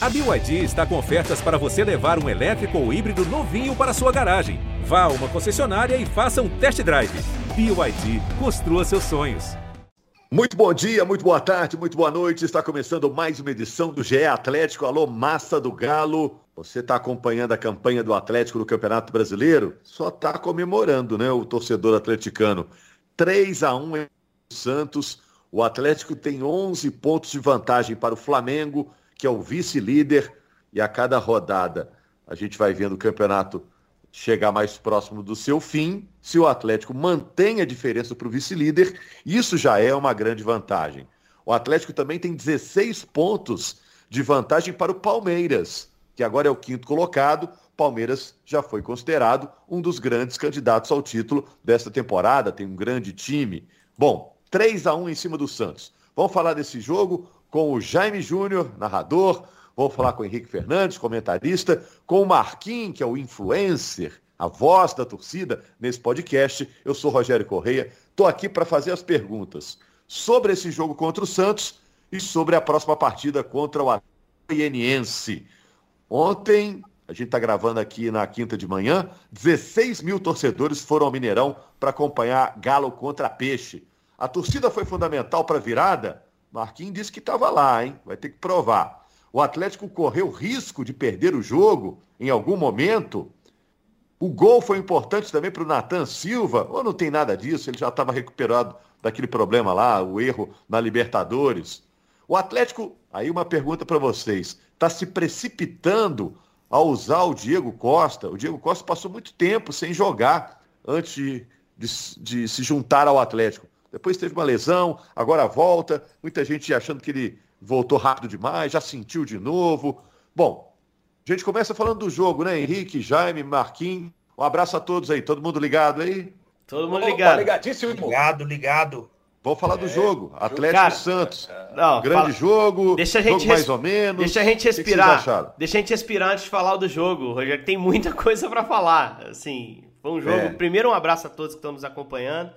A BYD está com ofertas para você levar um elétrico ou híbrido novinho para sua garagem. Vá a uma concessionária e faça um test drive. BYD, construa seus sonhos. Muito bom dia, muito boa tarde, muito boa noite. Está começando mais uma edição do GE Atlético. Alô, massa do Galo. Você está acompanhando a campanha do Atlético no Campeonato Brasileiro? Só está comemorando, né, o torcedor atleticano. 3 a 1 em Santos. O Atlético tem 11 pontos de vantagem para o Flamengo, que é o vice-líder. E a cada rodada a gente vai vendo o campeonato chegar mais próximo do seu fim. Se o Atlético mantém a diferença para o vice-líder, isso já é uma grande vantagem. O Atlético também tem 16 pontos de vantagem para o Palmeiras que agora é o quinto colocado. Palmeiras já foi considerado um dos grandes candidatos ao título desta temporada, tem um grande time. Bom, 3 a 1 em cima do Santos. Vamos falar desse jogo com o Jaime Júnior, narrador. Vamos falar com o Henrique Fernandes, comentarista, com o Marquinhos, que é o influencer, a voz da torcida nesse podcast. Eu sou Rogério Correia, estou aqui para fazer as perguntas sobre esse jogo contra o Santos e sobre a próxima partida contra o Atlético Ontem, a gente está gravando aqui na quinta de manhã, 16 mil torcedores foram ao Mineirão para acompanhar Galo contra Peixe. A torcida foi fundamental para a virada? Marquinhos disse que estava lá, hein? Vai ter que provar. O Atlético correu risco de perder o jogo em algum momento? O gol foi importante também para o Natan Silva? Ou não tem nada disso? Ele já estava recuperado daquele problema lá, o erro na Libertadores. O Atlético, aí uma pergunta para vocês está se precipitando a usar o Diego Costa. O Diego Costa passou muito tempo sem jogar antes de, de, de, se juntar ao Atlético. Depois teve uma lesão, agora volta. Muita gente achando que ele voltou rápido demais, já sentiu de novo. Bom, a gente começa falando do jogo, né? Henrique, Jaime, Marquinhos. Um abraço a todos aí. Todo mundo ligado aí? Todo mundo ligado. Opa, ligadíssimo. Ligado, ligado. Vamos falar é, do jogo. Atlético cara, Santos. Não, grande fala, jogo. Deixa a gente jogo mais ou menos. Deixa a gente respirar. Que deixa a gente respirar antes de falar do jogo, Rogério. Tem muita coisa para falar. Assim, foi um jogo. É. Primeiro, um abraço a todos que estão nos acompanhando.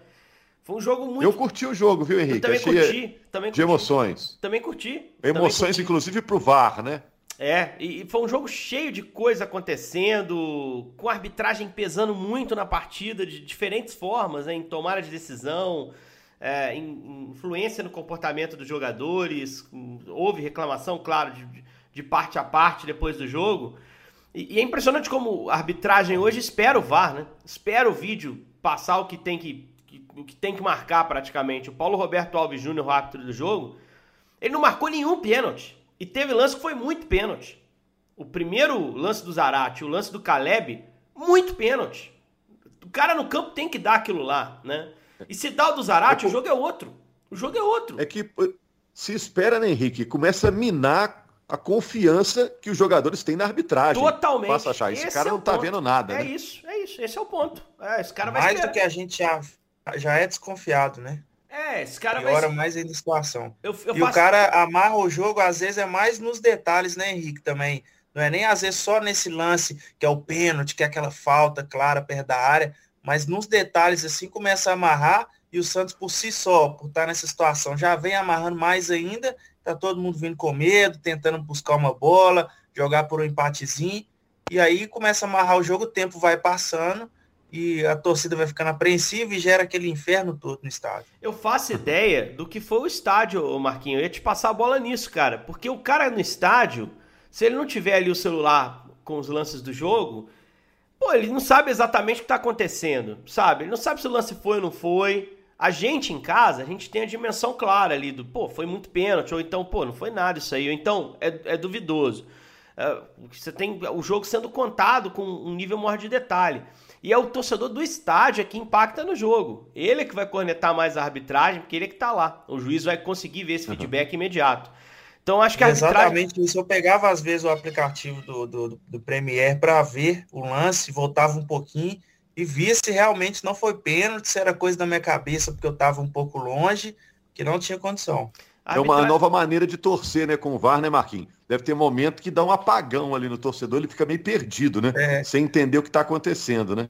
Foi um jogo muito. Eu curti o jogo, viu, Henrique? Eu também Achei curti. Também curti. De emoções. Também curti. Emoções, também curti. inclusive, pro VAR, né? É, e foi um jogo cheio de coisa acontecendo, com a arbitragem pesando muito na partida, de diferentes formas, né, em tomada de decisão é, influência no comportamento dos jogadores, houve reclamação, claro, de, de parte a parte depois do jogo. E, e, é impressionante como a arbitragem hoje espera o VAR, né? Espera o vídeo passar o que tem que, que, o que, tem que marcar praticamente. O Paulo Roberto Alves Júnior, o árbitro do jogo, ele não marcou nenhum pênalti. E teve lance que foi muito pênalti. O primeiro lance do Zarate, o lance do Caleb, muito pênalti. O cara no campo tem que dar aquilo lá, né? E se dá o do Zarate, é, o jogo é outro. O jogo é outro. É que se espera, né, Henrique? Começa a minar a confiança que os jogadores têm na arbitragem. Totalmente. Passa a achar, esse, esse cara é não tá ponto. vendo nada. É né? isso, é isso. Esse é o ponto. É, esse cara vai Mais esperar. do que a gente já, já é desconfiado, né? É, esse cara Piora vai... mais ainda a situação. Eu, eu e faço... o cara amarra o jogo, às vezes, é mais nos detalhes, né, Henrique, também. Não é nem, às vezes, só nesse lance, que é o pênalti, que é aquela falta clara perto da área, mas nos detalhes, assim, começa a amarrar e o Santos por si só, por estar nessa situação, já vem amarrando mais ainda, tá todo mundo vindo com medo, tentando buscar uma bola, jogar por um empatezinho, e aí começa a amarrar o jogo, o tempo vai passando, e a torcida vai ficando apreensiva e gera aquele inferno todo no estádio. Eu faço ideia do que foi o estádio, Marquinho. Eu ia te passar a bola nisso, cara. Porque o cara no estádio, se ele não tiver ali o celular com os lances do jogo, pô, ele não sabe exatamente o que está acontecendo, sabe? Ele não sabe se o lance foi ou não foi. A gente em casa, a gente tem a dimensão clara ali do, pô, foi muito pênalti, ou então, pô, não foi nada isso aí, ou então é, é duvidoso. É, você tem o jogo sendo contado com um nível maior de detalhe. E é o torcedor do estádio que impacta no jogo. Ele é que vai cornetar mais a arbitragem, porque ele é que tá lá. O juiz vai conseguir ver esse feedback uhum. imediato. Então acho que a arbitragem... Exatamente isso. Eu pegava às vezes o aplicativo do, do, do Premiere para ver o lance, voltava um pouquinho e via se realmente não foi pênalti, se era coisa da minha cabeça, porque eu estava um pouco longe, que não tinha condição. É uma nova maneira de torcer, né, com o VAR, né, Marquinhos? Deve ter momento que dá um apagão ali no torcedor, ele fica meio perdido, né? É. Sem entender o que está acontecendo, né?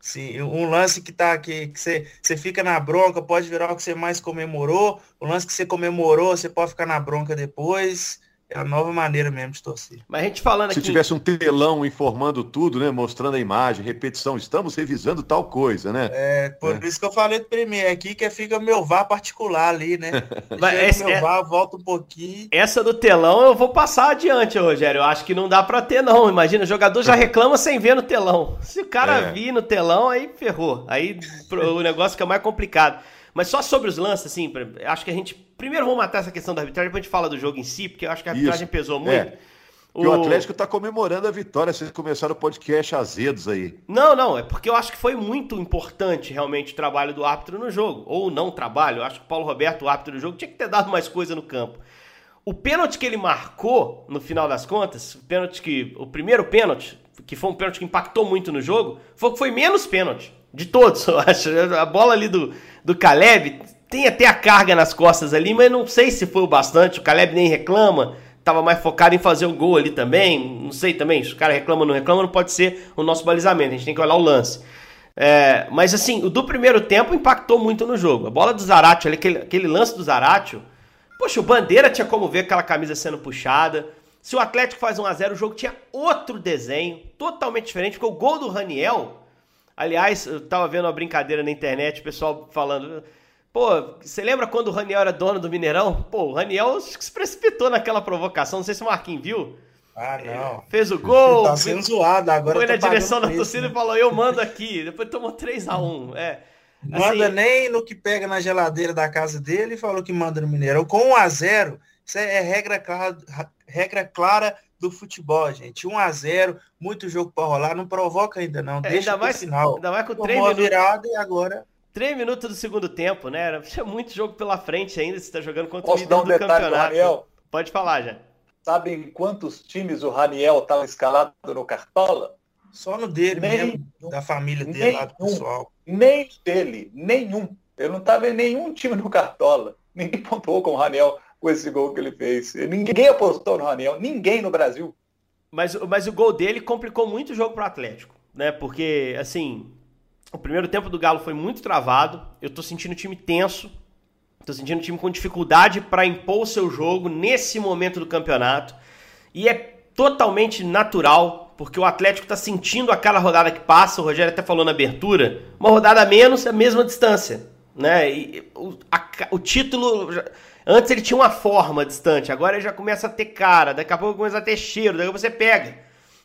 Sim, um lance que tá aqui, que você, você fica na bronca, pode virar o que você mais comemorou. O lance que você comemorou, você pode ficar na bronca depois. É a nova maneira mesmo de torcer. Mas a gente falando Se aqui... tivesse um telão informando tudo, né? Mostrando a imagem, repetição, estamos revisando tal coisa, né? É, por é. isso que eu falei do primeiro aqui, que fica meu VAR particular ali, né? Mas esse, meu é... VAR, volta um pouquinho. Essa do telão eu vou passar adiante, Rogério. Eu acho que não dá pra ter, não. Imagina, o jogador já reclama sem ver no telão. Se o cara é. vir no telão, aí ferrou. Aí o negócio fica mais complicado. Mas só sobre os lances, assim, acho que a gente Primeiro vamos matar essa questão da arbitragem, depois a gente fala do jogo em si, porque eu acho que a arbitragem Isso. pesou muito. É. O... o Atlético está comemorando a vitória, vocês começaram o podcast azedos aí. Não, não, é porque eu acho que foi muito importante realmente o trabalho do árbitro no jogo. Ou não trabalho, eu acho que o Paulo Roberto, o árbitro do jogo, tinha que ter dado mais coisa no campo. O pênalti que ele marcou, no final das contas, o pênalti que. O primeiro pênalti, que foi um pênalti que impactou muito no jogo, foi que foi menos pênalti. De todos, eu acho. A bola ali do, do Caleb tem até a carga nas costas ali, mas não sei se foi o bastante. O Caleb nem reclama, estava mais focado em fazer o gol ali também. Não sei também, se o cara reclama ou não reclama, não pode ser o nosso balizamento. A gente tem que olhar o lance. É, mas assim, o do primeiro tempo impactou muito no jogo. A bola do Zaratio, aquele, aquele lance do Zaratio, poxa, o Bandeira tinha como ver aquela camisa sendo puxada. Se o Atlético faz 1 a 0 o jogo tinha outro desenho, totalmente diferente, porque o gol do Raniel, aliás, eu tava vendo uma brincadeira na internet, o pessoal falando, Pô, você lembra quando o Raniel era dono do Mineirão? Pô, o Raniel se precipitou naquela provocação, não sei se o Marquinhos viu. Ah, não. Fez o gol. tá sendo zoado agora. Foi na direção da torcida né? e falou: Eu mando aqui. Depois tomou 3x1. É. Manda assim, nem no que pega na geladeira da casa dele e falou que manda no Mineirão. Com 1x0, isso é regra clara, regra clara do futebol, gente. 1x0, muito jogo para rolar, não provoca ainda não. É, deixa ainda mais, final. Ainda mais com 3 minutos. virada e agora Três minutos do segundo tempo, né? Tinha muito jogo pela frente ainda, você está jogando contra Posso o líder um do campeonato. Do Pode falar, já. Sabem quantos times o Raniel estava escalado no Cartola? Só no dele nem, mesmo, da família dele lá do pessoal. Nem dele, nenhum. Eu não estava em nenhum time no Cartola. Ninguém pontuou com o Raniel com esse gol que ele fez. Ninguém apostou no Raniel, ninguém no Brasil. Mas, mas o gol dele complicou muito o jogo para o Atlético, né? Porque, assim, o primeiro tempo do Galo foi muito travado. Eu tô sentindo o time tenso. Tô sentindo o time com dificuldade para impor o seu jogo nesse momento do campeonato. E é totalmente natural, porque o Atlético está sentindo a cada rodada que passa. O Rogério até falou na abertura: uma rodada a menos é a mesma distância. Né? E o, a, o título. Antes ele tinha uma forma distante, agora ele já começa a ter cara, daqui a pouco começa a ter cheiro, daí você pega.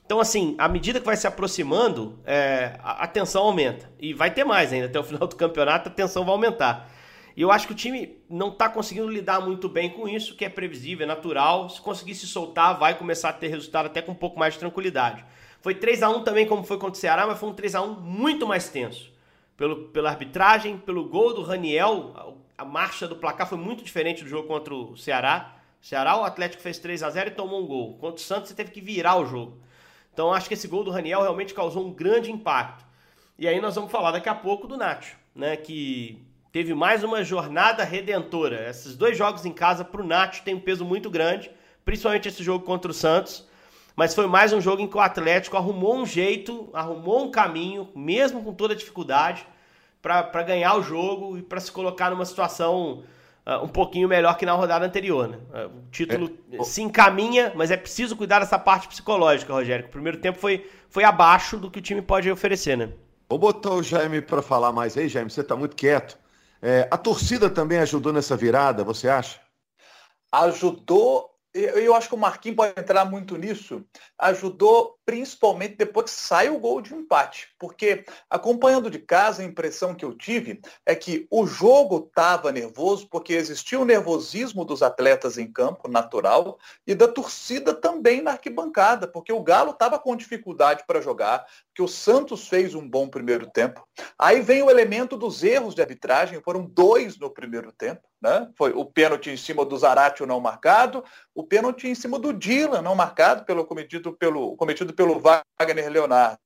Então, assim, à medida que vai se aproximando, é, a, a tensão aumenta. E vai ter mais ainda. Até o final do campeonato, a tensão vai aumentar. E eu acho que o time não está conseguindo lidar muito bem com isso, que é previsível, é natural. Se conseguir se soltar, vai começar a ter resultado até com um pouco mais de tranquilidade. Foi 3 a 1 também, como foi contra o Ceará, mas foi um 3 a 1 muito mais tenso. Pelo, pela arbitragem, pelo gol do Raniel, a, marcha do placar foi muito diferente do jogo contra o Ceará. O Ceará, o Atlético fez 3 a 0 e tomou um gol. Contra o Santos, você teve que virar o jogo. Então acho que esse gol do Raniel realmente causou um grande impacto. E aí nós vamos falar daqui a pouco do Nacho, né, que teve mais uma jornada redentora. Esses dois jogos em casa para o Nacho tem um peso muito grande, principalmente esse jogo contra o Santos. Mas foi mais um jogo em que o Atlético arrumou um jeito, arrumou um caminho, mesmo com toda a dificuldade, para ganhar o jogo e para se colocar numa situação uh, um pouquinho melhor que na rodada anterior. Né? Uh, o título é. se encaminha, mas é preciso cuidar dessa parte psicológica, Rogério. O primeiro tempo foi, foi abaixo do que o time pode oferecer, né? Vou botar o Jaime para falar mais aí, Jaime. Você está muito quieto. É, a torcida também ajudou nessa virada, você acha? Ajudou eu acho que o Marquinhos pode entrar muito nisso, ajudou principalmente depois que sai o gol de empate. Porque acompanhando de casa, a impressão que eu tive é que o jogo estava nervoso, porque existia o nervosismo dos atletas em campo, natural, e da torcida também na arquibancada, porque o Galo estava com dificuldade para jogar, que o Santos fez um bom primeiro tempo. Aí vem o elemento dos erros de arbitragem, foram dois no primeiro tempo. Né? Foi o pênalti em cima do Zaratio não marcado, o pênalti em cima do Dylan não marcado pelo cometido pelo cometido pelo Wagner Leonardo.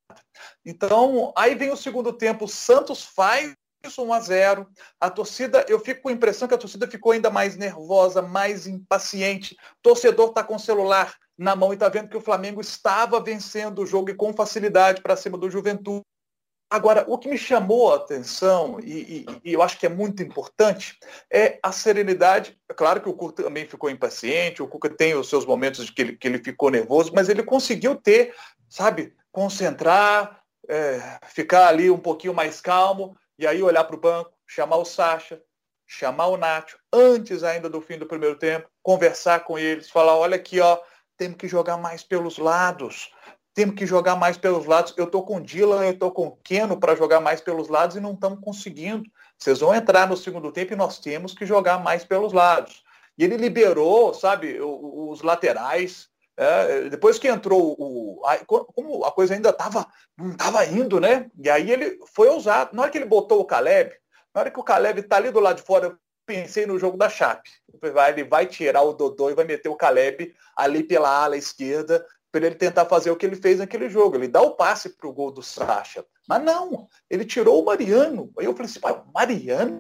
Então, aí vem o segundo tempo, o Santos faz 1 a 0. A torcida, eu fico com a impressão que a torcida ficou ainda mais nervosa, mais impaciente. O torcedor está com o celular na mão e está vendo que o Flamengo estava vencendo o jogo e com facilidade para cima do Juventude Agora, o que me chamou a atenção, e, e, e, eu acho que é muito importante, é a serenidade. É claro que o Cuca também ficou impaciente, o Cuca tem os seus momentos de que ele, que ele ficou nervoso, mas ele conseguiu ter, sabe, concentrar, é, ficar ali um pouquinho mais calmo, e aí olhar para o banco, chamar o Sacha, chamar o Nacho, antes ainda do fim do primeiro tempo, conversar com eles, falar, olha aqui, ó, temos que jogar mais pelos lados temos que jogar mais pelos lados. Eu estou com o Dylan, eu estou com o Keno para jogar mais pelos lados e não estamos conseguindo. Vocês vão entrar no segundo tempo e nós temos que jogar mais pelos lados. E ele liberou, sabe, os laterais. É, depois que entrou o. Como a coisa ainda estava não estava indo, né? E aí ele foi ousado. Na hora que ele botou o Caleb, na hora que o Caleb está ali do lado de fora, pensei no jogo da Chape. Ele vai tirar o Dodô e vai meter o Caleb ali pela ala esquerda para ele tentar fazer o que ele fez naquele jogo. Ele dá o passe para o gol do Sacha. Mas não, ele tirou o Mariano. Aí eu falei assim, Mariano?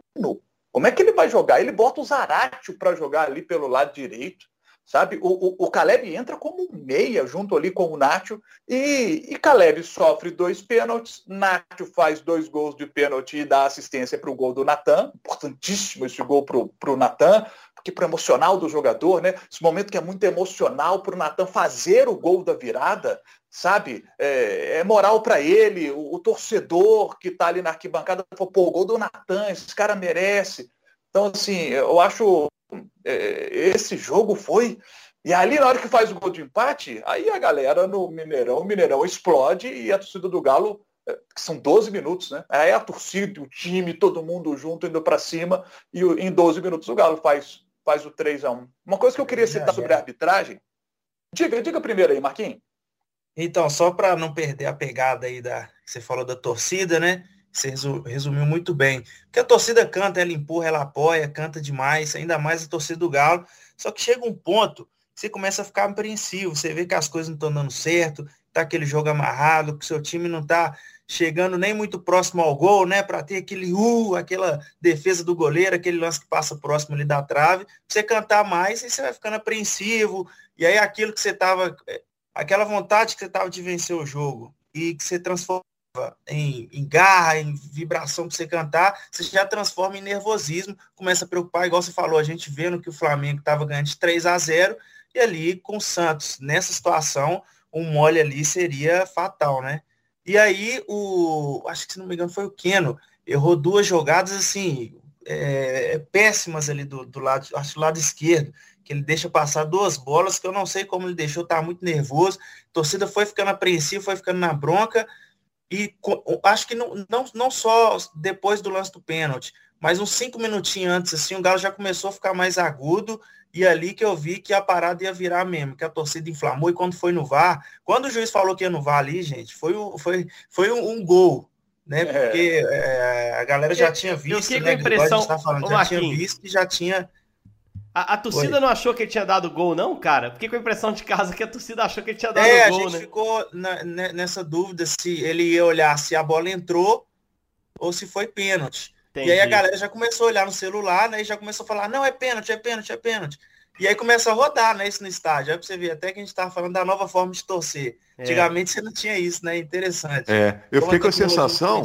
Como é que ele vai jogar? Ele bota o Zaratio para jogar ali pelo lado direito. Sabe? O, o, o, Caleb entra como meia junto ali com o Nacho e, e Caleb sofre dois pênaltis. Nacho faz dois gols de pênalti e dá assistência para o gol do Natan. Importantíssimo esse gol para o Natan porque para emocional do jogador, né? Esse momento que é muito emocional para o Natan fazer o gol da virada, sabe? É, é moral para ele, o, o, torcedor que está ali na arquibancada, falou, pô, o gol do Natan, esse cara merece. Então, assim, eu acho é, esse jogo foi. E ali, na hora que faz o gol de empate, aí a galera no Mineirão, o Mineirão explode e a torcida do Galo é, que são 12 minutos, né? Aí a torcida, o time, todo mundo junto, indo para cima, e em 12 minutos o Galo faz faz o 3 a 1 Uma coisa que eu queria citar sobre a arbitragem. Diga, diga primeiro aí, Marquinhos. Então, só para não perder a pegada aí da. Você falou da torcida, né? Você resumiu muito bem. Porque a torcida canta, ela empurra, ela apoia, canta demais, ainda mais a torcida do Galo. Só que chega um ponto que você começa a ficar apreensivo, você vê que as coisas não estão dando certo, tá aquele jogo amarrado, que o seu time não tá chegando nem muito próximo ao gol, né? Para ter aquele uh, aquela defesa do goleiro, aquele lance que passa próximo ali da trave, você cantar mais e você vai ficando apreensivo. E aí aquilo que você tava, é, aquela vontade que você tava de vencer o jogo e que você transforma em, em garra, em vibração para você cantar, você já transforma em nervosismo, começa a preocupar, igual você falou, a gente vendo que o Flamengo estava ganhando de 3 a 0 e ali com o Santos, nessa situação, um mole ali seria fatal, né? E aí, o, acho que se não me engano foi o Keno, errou duas jogadas assim, é, péssimas ali do, do lado, acho do lado esquerdo, que ele deixa passar duas bolas, que eu não sei como ele deixou, tá muito nervoso. A torcida foi ficando apreensiva, foi ficando na bronca, e acho que não, não, não só depois do lance do pênalti, mas uns cinco minutinhos antes, assim, o Galo já começou a ficar mais agudo e ali que eu vi que a parada ia virar mesmo, que a torcida inflamou. E quando foi no VAR, quando o juiz falou que ia no VAR ali, gente, foi, foi, foi um, um gol. Né? É. Porque é, a galera já tinha visto, eu né? A impressão, tá falando, já tinha visto e já tinha. A, a torcida Foi. não achou que ele tinha dado gol, não, cara? Fiquei com a impressão de casa que a torcida achou que ele tinha dado é, gol, a gente né? ficou na, nessa dúvida se ele ia olhar se a bola entrou ou se foi pênalti. Entendi. E aí a galera já começou a olhar no celular, né? E já começou a falar, não, é pênalti, é pênalti, é pênalti. E aí começa a rodar, né, isso no estádio. Aí pra você ver, até que a gente tava falando da nova forma de torcer. É. Antigamente você não tinha isso, né? Interessante. É, eu Como fiquei com a sensação.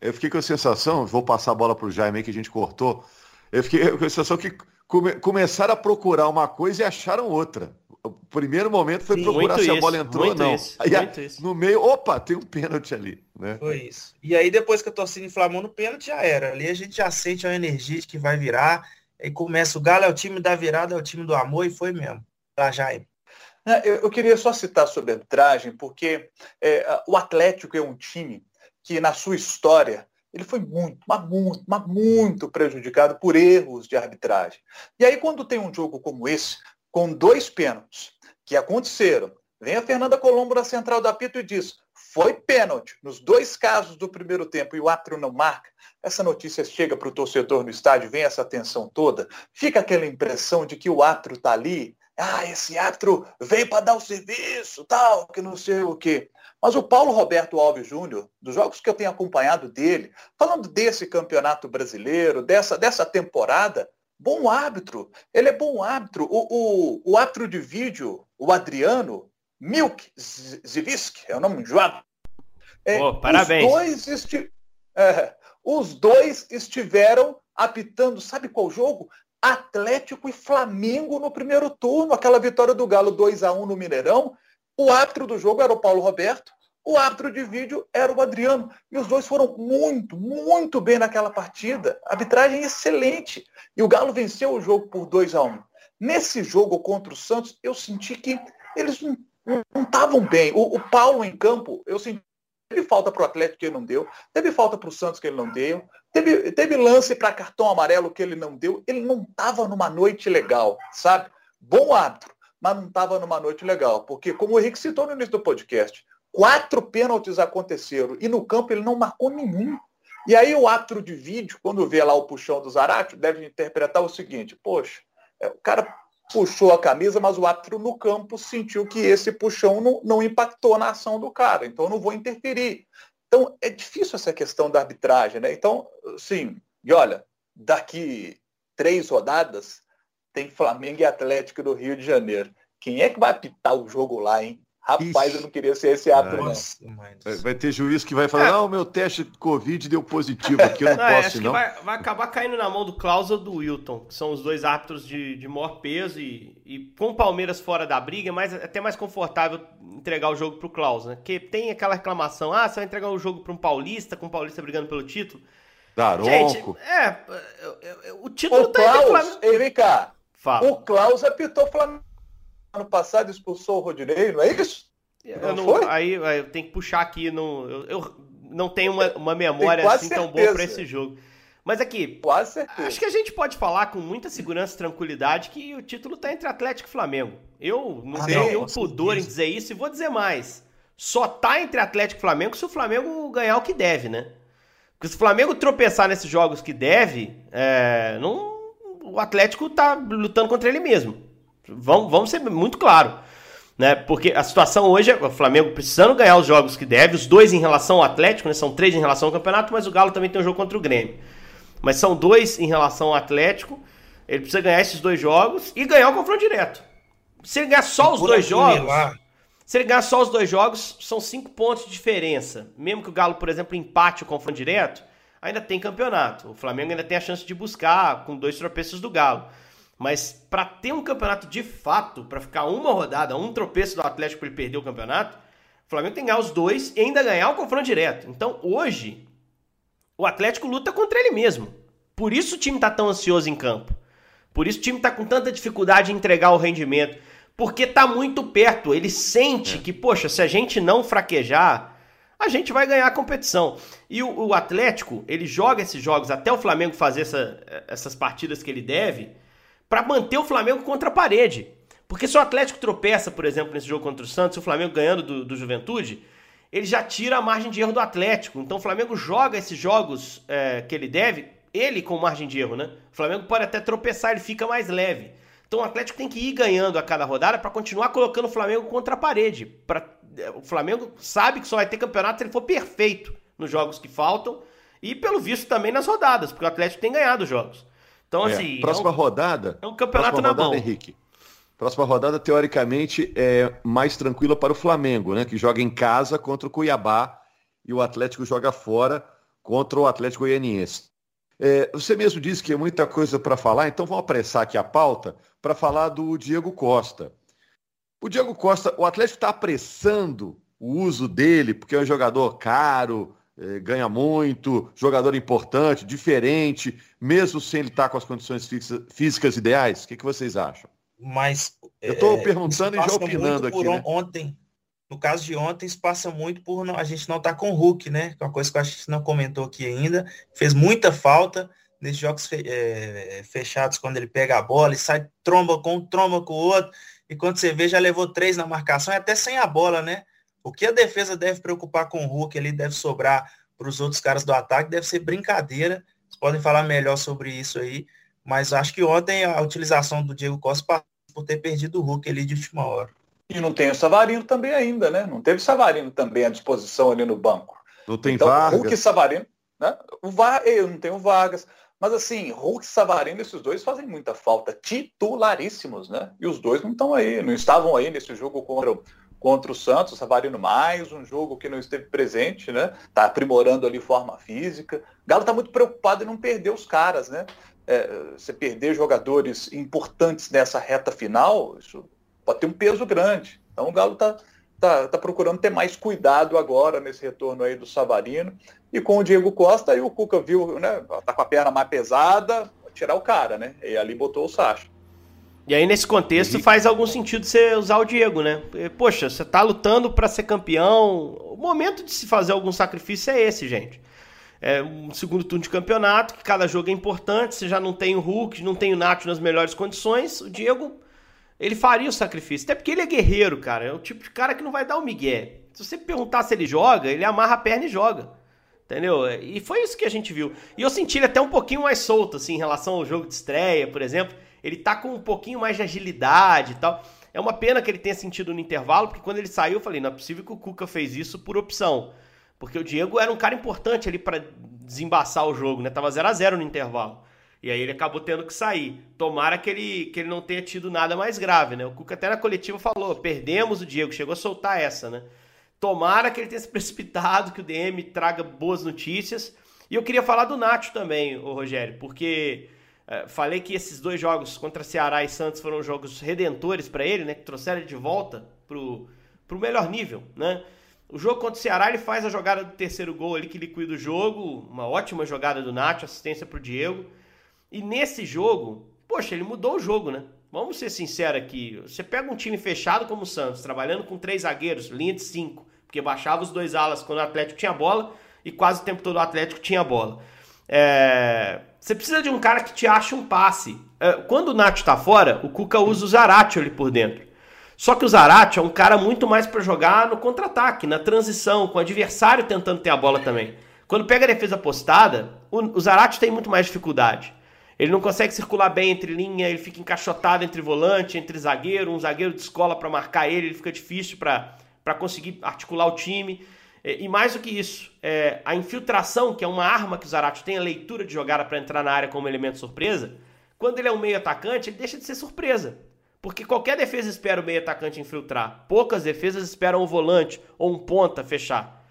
Eu fiquei com a sensação, vou passar a bola pro Jaime que a gente cortou. Eu fiquei com a sensação que come, começaram a procurar uma coisa e acharam outra. O primeiro momento foi Sim, procurar se isso, a bola entrou ou não. Isso, aí, no meio, opa, tem um pênalti ali. Né? Foi isso. E aí, depois que a torcida inflamou no pênalti, já era. Ali a gente já sente a energia de que vai virar. Aí começa o Galo, é o time da virada, é o time do amor, e foi mesmo. Lá, Jaime. Eu, eu queria só citar sobre a arbitragem, porque é, o Atlético é um time que, na sua história, ele foi muito, mas muito, mas muito prejudicado por erros de arbitragem. E aí, quando tem um jogo como esse, com dois pênaltis que aconteceram, vem a Fernanda Colombo na central da Pito e diz: foi pênalti nos dois casos do primeiro tempo e o árbitro não marca. Essa notícia chega para o torcedor no estádio, vem essa tensão toda, fica aquela impressão de que o árbitro está ali, ah, esse árbitro veio para dar o serviço, tal, que não sei o quê. Mas o Paulo Roberto Alves Júnior, dos jogos que eu tenho acompanhado dele, falando desse campeonato brasileiro, dessa, dessa temporada, bom árbitro. Ele é bom árbitro. O, o, o árbitro de vídeo, o Adriano, Milk Zivisk, é o nome de árbitro, É, oh, parabéns. Os dois, esti... é, os dois estiveram apitando, sabe qual jogo? Atlético e Flamengo no primeiro turno, aquela vitória do Galo 2 a 1 no Mineirão. O árbitro do jogo era o Paulo Roberto, o árbitro de vídeo era o Adriano. E os dois foram muito, muito bem naquela partida. Arbitragem excelente. E o Galo venceu o jogo por 2 a 1 Nesse jogo contra o Santos, eu senti que eles não estavam bem. O, o, Paulo em campo, eu senti. Teve falta para o Atlético que ele não deu, teve falta para o Santos que ele não deu, teve, teve lance para cartão amarelo que ele não deu. Ele não estava numa noite legal, sabe? Bom árbitro, mas não estava numa noite legal. Porque, como o Henrique citou no início do podcast, quatro pênaltis aconteceram e no campo ele não marcou nenhum. E aí o árbitro de vídeo, quando vê lá o puxão do Zarate, deve interpretar o seguinte, poxa, é, o cara puxou a camisa, mas o árbitro no campo sentiu que esse puxão não, não impactou na ação do cara, então eu não vou interferir. Então é difícil essa questão da arbitragem, né? Então, sim, e olha, daqui três rodadas tem Flamengo e Atlético do Rio de Janeiro. Quem é que vai apitar o jogo lá, hein? Rapaz, Ixi. eu não queria ser esse árbitro, não. Vai, vai, ter juiz que vai falar, é. não, meu teste de Covid deu positivo aqui, eu não, não posso, acho não. Vai, vai, acabar caindo na mão do Klaus ou do Wilton, que são os dois árbitros de, de maior peso e, e com o Palmeiras fora da briga, é mais, é até mais confortável entregar o jogo pro Klaus, né? Porque tem aquela reclamação, ah, você vai entregar o jogo para um paulista, com o paulista brigando pelo título. Daronco. Gente, é, o título o tá Klaus, entre Flamengo... Ei, vem cá. Fala. O Klaus apitou o Flamengo ano passado expulsou o Rodinei, não é isso? Não não, foi? Aí, eu tenho que puxar aqui. No, eu, eu não tenho uma, uma memória assim certeza. tão boa para esse jogo. Mas aqui, acho que a gente pode falar com muita segurança e tranquilidade que o título está entre Atlético e Flamengo. Eu não ah, tenho nenhum pudor em dizer isso e vou dizer mais. Só tá entre Atlético e Flamengo se o Flamengo ganhar o que deve, né? Porque se o Flamengo tropeçar nesses jogos que deve, é, não, o Atlético tá lutando contra ele mesmo. Vamos, vamos ser muito claro. Né? Porque a situação hoje é o Flamengo precisando ganhar os jogos que deve, os dois em relação ao Atlético, né? São três em relação ao campeonato, mas o Galo também tem um jogo contra o Grêmio. Mas são dois em relação ao Atlético. Ele precisa ganhar esses dois jogos e ganhar o confronto direto. Se ele ganhar só os dois jogos. Se ele ganhar só os dois jogos, são cinco pontos de diferença. Mesmo que o Galo, por exemplo, empate o confronto direto, ainda tem campeonato. O Flamengo ainda tem a chance de buscar com dois tropeços do Galo. Mas para ter um campeonato de fato, para ficar uma rodada, um tropeço do Atlético para ele perder o campeonato, o Flamengo tem que ganhar os dois e ainda ganhar o confronto direto. Então hoje, o Atlético luta contra ele mesmo. Por isso o time está tão ansioso em campo. Por isso o time está com tanta dificuldade em entregar o rendimento. Porque está muito perto. Ele sente é. que, poxa, se a gente não fraquejar, a gente vai ganhar a competição. E o, o Atlético, ele joga esses jogos até o Flamengo fazer essa, essas partidas que ele deve para manter o Flamengo contra a parede. Porque se o Atlético tropeça, por exemplo, nesse jogo contra o Santos, o Flamengo ganhando do, do Juventude, ele já tira a margem de erro do Atlético. Então o Flamengo joga esses jogos é, que ele deve, ele com margem de erro, né? O Flamengo pode até tropeçar, ele fica mais leve. Então o Atlético tem que ir ganhando a cada rodada para continuar colocando o Flamengo contra a parede. Pra, o Flamengo sabe que só vai ter campeonato se ele for perfeito nos jogos que faltam e, pelo visto, também nas rodadas, porque o Atlético tem ganhado os jogos. Então, é, assim. Próxima é um, rodada. É um campeonato na rodada, mão. Henrique. Próxima rodada, teoricamente, é mais tranquila para o Flamengo, né? Que joga em casa contra o Cuiabá e o Atlético joga fora contra o Atlético Goianiense. É, você mesmo disse que é muita coisa para falar, então vamos apressar aqui a pauta para falar do Diego Costa. O Diego Costa, o Atlético está apressando o uso dele, porque é um jogador caro, é, ganha muito, jogador importante, diferente, mesmo sem ele estar com as condições físicas ideais? O que, que vocês acham? Mas eu estou é, perguntando e já opinando aqui. Né? Ontem, no caso de ontem, isso passa muito por a gente não estar tá com o Hulk, né? É uma coisa que a gente não comentou aqui ainda. Fez muita falta nesses jogos é, fechados quando ele pega a bola e sai tromba com um, tromba com o outro. E quando você vê, já levou três na marcação, é até sem a bola, né? O que a defesa deve preocupar com o Hulk, ele deve sobrar para os outros caras do ataque, deve ser brincadeira. Vocês podem falar melhor sobre isso aí. Mas acho que ontem a utilização do Diego Costa por ter perdido o Hulk ali de última hora. E não tem o Savarino também ainda, né? Não teve o Savarino também à disposição ali no banco. Não tem então, Vargas. Hulk e Savarino, né? O Var... Eu não tenho Vargas. Mas assim, Hulk e Savarino, esses dois fazem muita falta. Titularíssimos, né? E os dois não estão aí, não estavam aí nesse jogo contra contra o Santos, o Savarino mais um jogo que não esteve presente, né? Tá aprimorando ali forma física. O Galo está muito preocupado em não perder os caras, né? É, você perder jogadores importantes nessa reta final, isso pode ter um peso grande. Então o Galo está tá, tá procurando ter mais cuidado agora nesse retorno aí do Savarino. E com o Diego Costa, aí o Cuca viu, né? Tá com a perna mais pesada, tirar o cara, né? E ali botou o Sacha. E aí, nesse contexto, faz algum sentido você usar o Diego, né? Poxa, você tá lutando para ser campeão. O momento de se fazer algum sacrifício é esse, gente. É um segundo turno de campeonato, que cada jogo é importante, você já não tem o Hulk, não tem o Nacho nas melhores condições. O Diego, ele faria o sacrifício. Até porque ele é guerreiro, cara. É o tipo de cara que não vai dar o migué. Se você perguntar se ele joga, ele amarra a perna e joga. Entendeu? E foi isso que a gente viu. E eu senti ele até um pouquinho mais solto, assim, em relação ao jogo de estreia, por exemplo ele tá com um pouquinho mais de agilidade e tal. É uma pena que ele tenha sentido no intervalo, porque quando ele saiu, eu falei, não é possível que o Cuca fez isso por opção. Porque o Diego era um cara importante ali para desembaçar o jogo, né? Tava 0 a 0 no intervalo. E aí ele acabou tendo que sair. Tomara que ele, que ele não tenha tido nada mais grave, né? O Cuca até na coletiva falou, perdemos o Diego, chegou a soltar essa, né? Tomara que ele tenha se precipitado, que o DM traga boas notícias. E eu queria falar do Nacho também, o Rogério, porque é, falei que esses dois jogos contra Ceará e Santos foram jogos redentores para ele, né? Que trouxeram ele de volta pro, pro melhor nível, né? O jogo contra o Ceará, ele faz a jogada do terceiro gol ali que liquida o jogo, uma ótima jogada do Nacho, assistência pro Diego. E nesse jogo, poxa, ele mudou o jogo, né? Vamos ser sinceros aqui. Você pega um time fechado como o Santos, trabalhando com três zagueiros, linha de cinco, porque baixava os dois alas quando o Atlético tinha bola e quase o tempo todo o Atlético tinha bola. É... Você precisa de um cara que te ache um passe. É, quando o Nath tá fora, o Cuca usa o Zarate ali por dentro. Só que o Zarate é um cara muito mais para jogar no contra-ataque, na transição, com o adversário tentando ter a bola também. Quando pega a defesa postada, o, Zarate tem muito mais dificuldade. Ele não consegue circular bem entre linha, ele fica encaixotado entre volante, entre zagueiro, um zagueiro de escola para marcar ele, ele fica difícil para conseguir articular o time. É, e mais do que isso, é, a infiltração, que é uma arma que o Zarate tem, a leitura de jogada para entrar na área como elemento surpresa, quando ele é um meio atacante, ele deixa de ser surpresa. Porque qualquer defesa espera o meio atacante infiltrar. Poucas defesas esperam o volante ou um ponta fechar.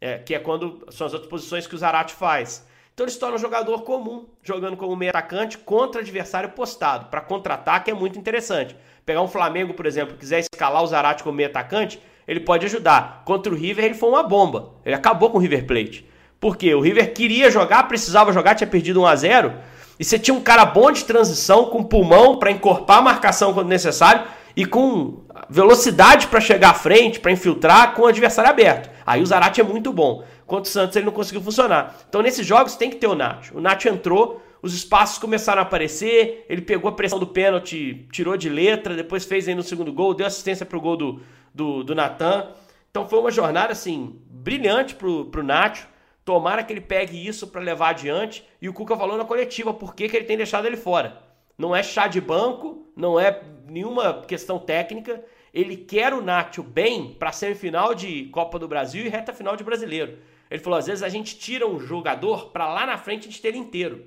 É, que é quando são as outras posições que o Zarate faz. Então ele se torna um jogador comum, jogando como meio atacante contra adversário postado. Para contra-ataque é muito interessante. Pegar um Flamengo, por exemplo, quiser escalar o Zarate como meio atacante, ele pode ajudar. Contra o River, ele foi uma bomba. Ele acabou com o River Plate. Porque o River queria jogar, precisava jogar, tinha perdido 1 a 0 e você tinha um cara bom de transição, com pulmão para encorpar a marcação quando necessário e com velocidade para chegar à frente, para infiltrar com o adversário aberto. Aí o Zarate é muito bom. Contra o Santos ele não conseguiu funcionar. Então nesses jogos tem que ter o Nacho. O Nacho entrou, os espaços começaram a aparecer, ele pegou a pressão do pênalti, tirou de letra, depois fez aí no segundo gol, deu assistência pro gol do, do, do Natan. Então foi uma jornada assim brilhante pro, pro Nacho. Tomara que ele pegue isso para levar adiante. E o Cuca falou na coletiva por que, que ele tem deixado ele fora. Não é chá de banco, não é nenhuma questão técnica. Ele quer o Nacho bem para semifinal de Copa do Brasil e reta final de brasileiro. Ele falou: às vezes a gente tira um jogador para lá na frente a gente ter ele inteiro.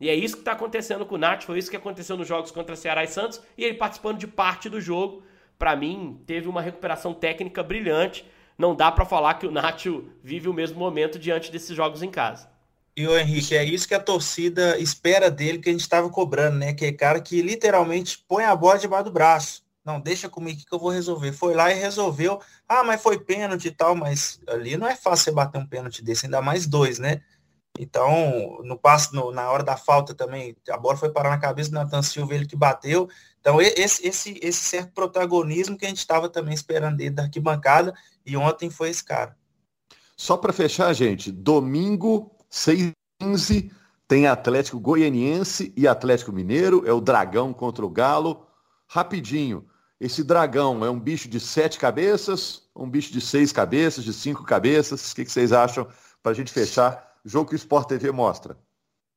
E é isso que está acontecendo com o Nath, foi isso que aconteceu nos jogos contra Ceará e Santos, e ele participando de parte do jogo para mim, teve uma recuperação técnica brilhante. Não dá para falar que o Nacho vive o mesmo momento diante desses jogos em casa. E o Henrique, é isso que a torcida espera dele, que a gente estava cobrando, né? Que é cara que literalmente põe a bola debaixo do braço. Não, deixa comigo que eu vou resolver. Foi lá e resolveu. Ah, mas foi pênalti e tal, mas ali não é fácil você bater um pênalti desse, ainda mais dois, né? Então, no passo, no, na hora da falta também, a bola foi parar na cabeça do Nathan Silva, ele que bateu. Então, esse, esse, esse certo protagonismo que a gente estava também esperando dele da arquibancada, e ontem foi esse cara. Só para fechar, gente, domingo, 6h15, tem Atlético Goianiense e Atlético Mineiro, é o Dragão contra o Galo. Rapidinho, esse dragão é um bicho de sete cabeças, um bicho de seis cabeças, de cinco cabeças? O que, que vocês acham para a gente fechar Jogo que o Sport TV mostra.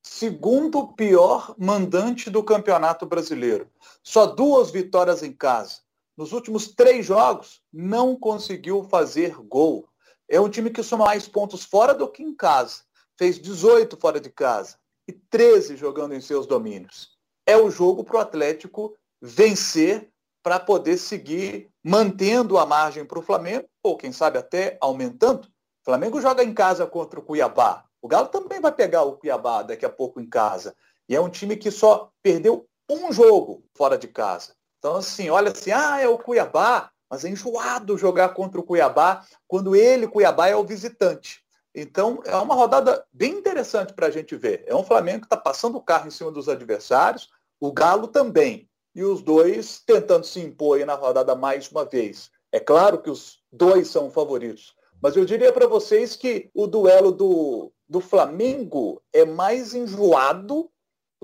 Segundo pior mandante do Campeonato Brasileiro. Só duas vitórias em casa. Nos últimos três jogos, não conseguiu fazer gol. É um time que soma mais pontos fora do que em casa. Fez 18 fora de casa e 13 jogando em seus domínios. É o jogo para o Atlético vencer para poder seguir mantendo a margem para o Flamengo, ou quem sabe até aumentando. O Flamengo joga em casa contra o Cuiabá. O Galo também vai pegar o Cuiabá daqui a pouco em casa. E é um time que só perdeu um jogo fora de casa. Então, assim, olha assim, ah, é o Cuiabá, mas é enjoado jogar contra o Cuiabá quando ele, Cuiabá, é o visitante. Então, é uma rodada bem interessante para a gente ver. É um Flamengo que está passando o carro em cima dos adversários, o Galo também. E os dois tentando se impor na rodada mais uma vez. É claro que os dois são favoritos. Mas eu diria para vocês que o duelo do, do Flamengo é mais enjoado.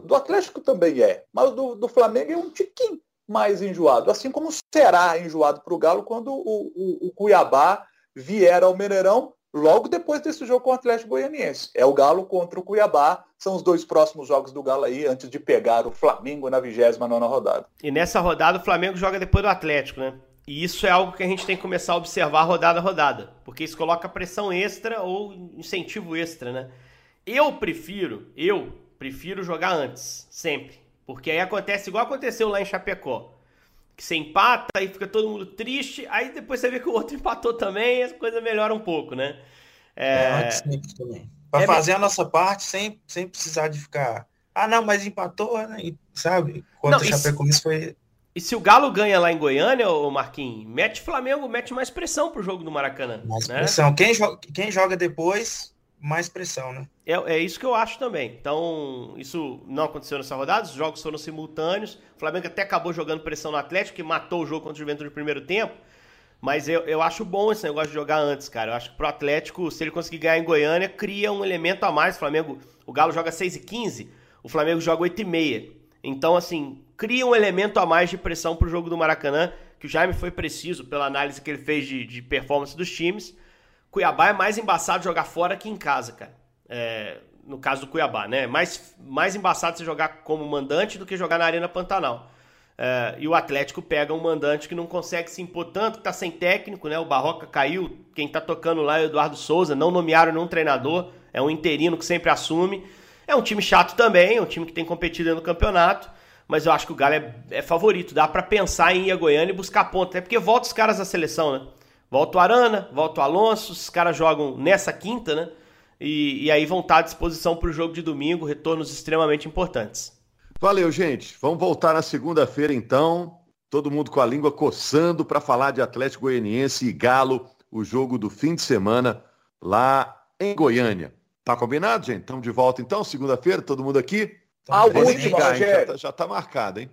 Do Atlético também é. Mas do, do Flamengo é um tiquinho mais enjoado. Assim como será enjoado para o Galo quando o, o, o Cuiabá vier ao Mineirão logo depois desse jogo com o Atlético Goianiense. É o Galo contra o Cuiabá, são os dois próximos jogos do Galo aí, antes de pegar o Flamengo na 29 rodada. E nessa rodada o Flamengo joga depois do Atlético, né? E isso é algo que a gente tem que começar a observar rodada a rodada, porque isso coloca pressão extra ou incentivo extra, né? Eu prefiro, eu prefiro jogar antes, sempre. Porque aí acontece igual aconteceu lá em Chapecó que você empata, aí fica todo mundo triste, aí depois você vê que o outro empatou também, e a coisa melhora um pouco, né? É, é também. Para é fazer a nossa parte sem, sem precisar de ficar. Ah, não, mas empatou, né? Sabe? Quanto o Chapecoense foi. E se o Galo ganha lá em Goiânia, o Marquinhos, mete Flamengo, mete mais pressão pro jogo do Maracanã. Mais né? pressão. Quem, jo quem joga depois mais pressão, né? É, é isso que eu acho também. Então, isso não aconteceu nessa rodada, os jogos foram simultâneos. O Flamengo até acabou jogando pressão no Atlético, que matou o jogo contra o Juventude no primeiro tempo. Mas eu, eu acho bom esse negócio de jogar antes, cara. Eu acho que pro Atlético, se ele conseguir ganhar em Goiânia, cria um elemento a mais. O Flamengo, o Galo joga 6 e 15, o Flamengo joga 8 e meia. Então, assim, cria um elemento a mais de pressão pro jogo do Maracanã, que o Jaime foi preciso pela análise que ele fez de, de performance dos times. Cuiabá é mais embaçado jogar fora que em casa, cara. É, no caso do Cuiabá, né? Mais, mais embaçado você jogar como mandante do que jogar na Arena Pantanal. É, e o Atlético pega um mandante que não consegue se impor tanto, que tá sem técnico, né? O Barroca caiu, quem tá tocando lá é o Eduardo Souza, não nomearam nenhum treinador, é um interino que sempre assume. É um time chato também, é um time que tem competido no campeonato, mas eu acho que o Galo é, é favorito. Dá para pensar em ir a Goiânia e buscar ponto, até porque volta os caras da seleção, né? Volta o Arana, volta o Alonso, os caras jogam nessa quinta, né? E, e aí vão estar à disposição para o jogo de domingo, retornos extremamente importantes. Valeu, gente. Vamos voltar na segunda-feira, então. Todo mundo com a língua coçando para falar de Atlético Goianiense e Galo, o jogo do fim de semana lá em Goiânia. Tá combinado, gente? Estamos de volta então, segunda-feira, todo mundo aqui? A última, Rogério. Já está tá marcado, hein?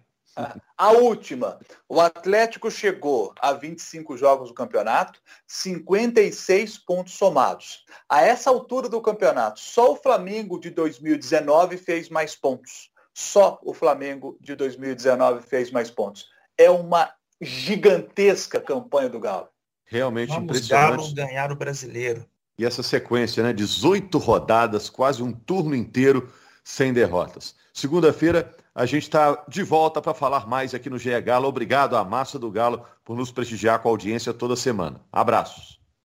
A última, o Atlético chegou a 25 jogos do campeonato, 56 pontos somados. A essa altura do campeonato, só o Flamengo de 2019 fez mais pontos. Só o Flamengo de 2019 fez mais pontos. É uma gigantesca campanha do Galo. Realmente Vamos impressionante. Galo ganhar o brasileiro. E essa sequência, né? 18 rodadas, quase um turno inteiro sem derrotas. Segunda-feira, a gente está de volta para falar mais aqui no GE Galo. Obrigado à massa do Galo por nos prestigiar com a audiência toda semana. Abraços.